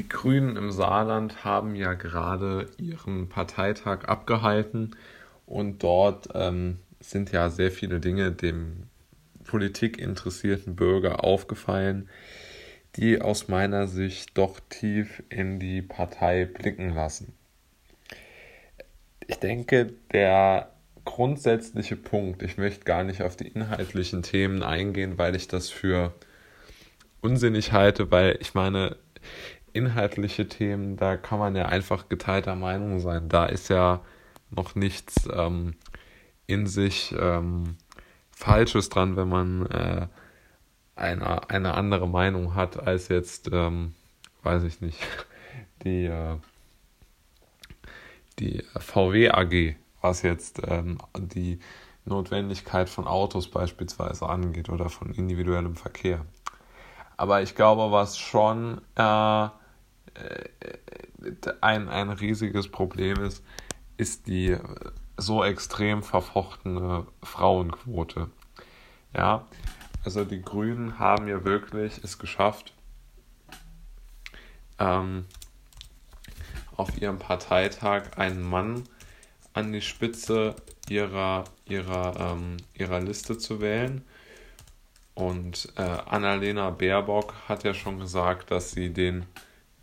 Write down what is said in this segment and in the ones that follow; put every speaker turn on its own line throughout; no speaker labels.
Die Grünen im Saarland haben ja gerade ihren Parteitag abgehalten und dort ähm, sind ja sehr viele Dinge dem politikinteressierten Bürger aufgefallen, die aus meiner Sicht doch tief in die Partei blicken lassen. Ich denke, der grundsätzliche Punkt, ich möchte gar nicht auf die inhaltlichen Themen eingehen, weil ich das für unsinnig halte, weil ich meine, inhaltliche Themen, da kann man ja einfach geteilter Meinung sein. Da ist ja noch nichts ähm, in sich ähm, Falsches dran, wenn man äh, eine, eine andere Meinung hat als jetzt, ähm, weiß ich nicht, die, äh, die VW AG, was jetzt ähm, die Notwendigkeit von Autos beispielsweise angeht oder von individuellem Verkehr. Aber ich glaube, was schon äh, ein, ein riesiges Problem ist, ist die so extrem verfochtene Frauenquote. Ja, also die Grünen haben ja wirklich es geschafft, ähm, auf ihrem Parteitag einen Mann an die Spitze ihrer, ihrer, ähm, ihrer Liste zu wählen. Und äh, Annalena Baerbock hat ja schon gesagt, dass sie den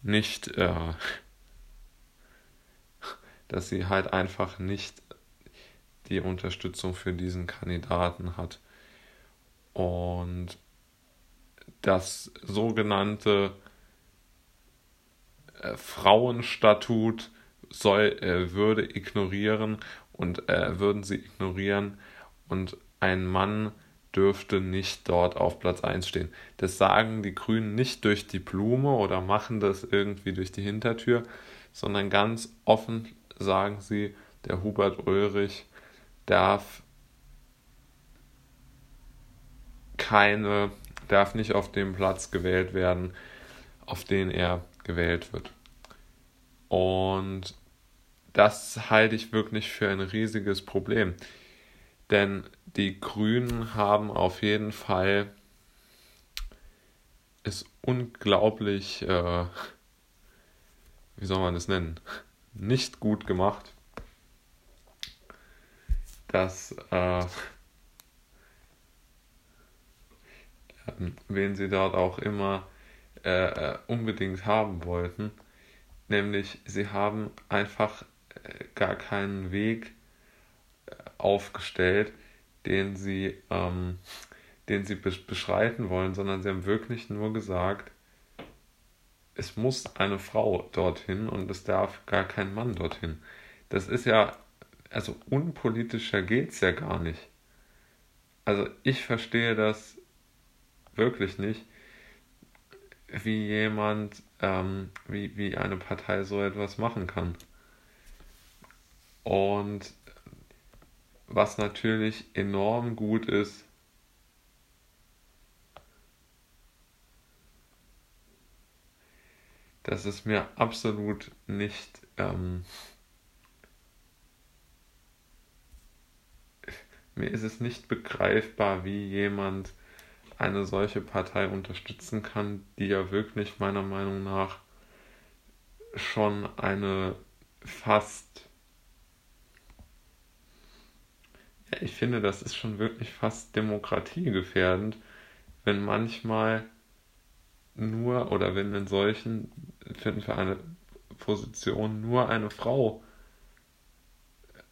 nicht, äh, dass sie halt einfach nicht die Unterstützung für diesen Kandidaten hat. Und das sogenannte äh, Frauenstatut soll, äh, würde ignorieren und äh, würden sie ignorieren und ein Mann dürfte nicht dort auf Platz 1 stehen. Das sagen die Grünen nicht durch die Blume oder machen das irgendwie durch die Hintertür, sondern ganz offen sagen sie, der Hubert Ulrich darf keine, darf nicht auf dem Platz gewählt werden, auf den er gewählt wird. Und das halte ich wirklich für ein riesiges Problem. Denn die Grünen haben auf jeden Fall es unglaublich, äh, wie soll man das nennen, nicht gut gemacht, dass äh, wen sie dort auch immer äh, äh, unbedingt haben wollten, nämlich sie haben einfach äh, gar keinen Weg aufgestellt, den sie, ähm, den sie beschreiten wollen, sondern sie haben wirklich nur gesagt, es muss eine Frau dorthin und es darf gar kein Mann dorthin. Das ist ja, also unpolitischer geht es ja gar nicht. Also ich verstehe das wirklich nicht, wie jemand, ähm, wie, wie eine Partei so etwas machen kann. Und was natürlich enorm gut ist, dass es mir absolut nicht ähm, mir ist es nicht begreifbar, wie jemand eine solche Partei unterstützen kann, die ja wirklich meiner Meinung nach schon eine fast ich finde, das ist schon wirklich fast demokratiegefährdend, wenn manchmal nur oder wenn in solchen, finden für eine Position nur eine Frau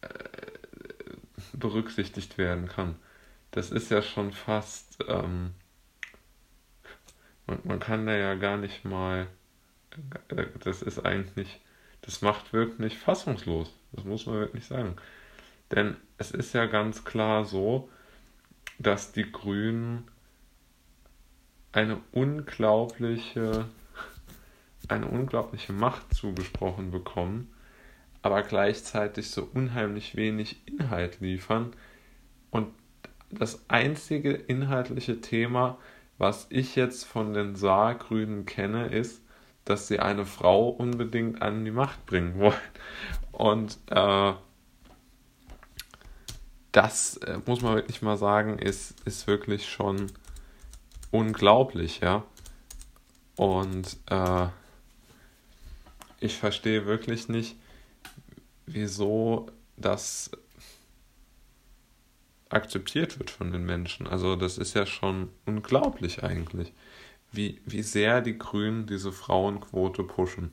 äh, berücksichtigt werden kann. Das ist ja schon fast, ähm, man, man kann da ja gar nicht mal, äh, das ist eigentlich, das macht wirklich fassungslos. Das muss man wirklich sagen. Denn es ist ja ganz klar so, dass die Grünen eine unglaubliche, eine unglaubliche Macht zugesprochen bekommen, aber gleichzeitig so unheimlich wenig Inhalt liefern. Und das einzige inhaltliche Thema, was ich jetzt von den Saargrünen kenne, ist, dass sie eine Frau unbedingt an die Macht bringen wollen. Und äh, das äh, muss man wirklich mal sagen, ist, ist wirklich schon unglaublich, ja. Und äh, ich verstehe wirklich nicht, wieso das akzeptiert wird von den Menschen. Also das ist ja schon unglaublich eigentlich, wie, wie sehr die Grünen diese Frauenquote pushen.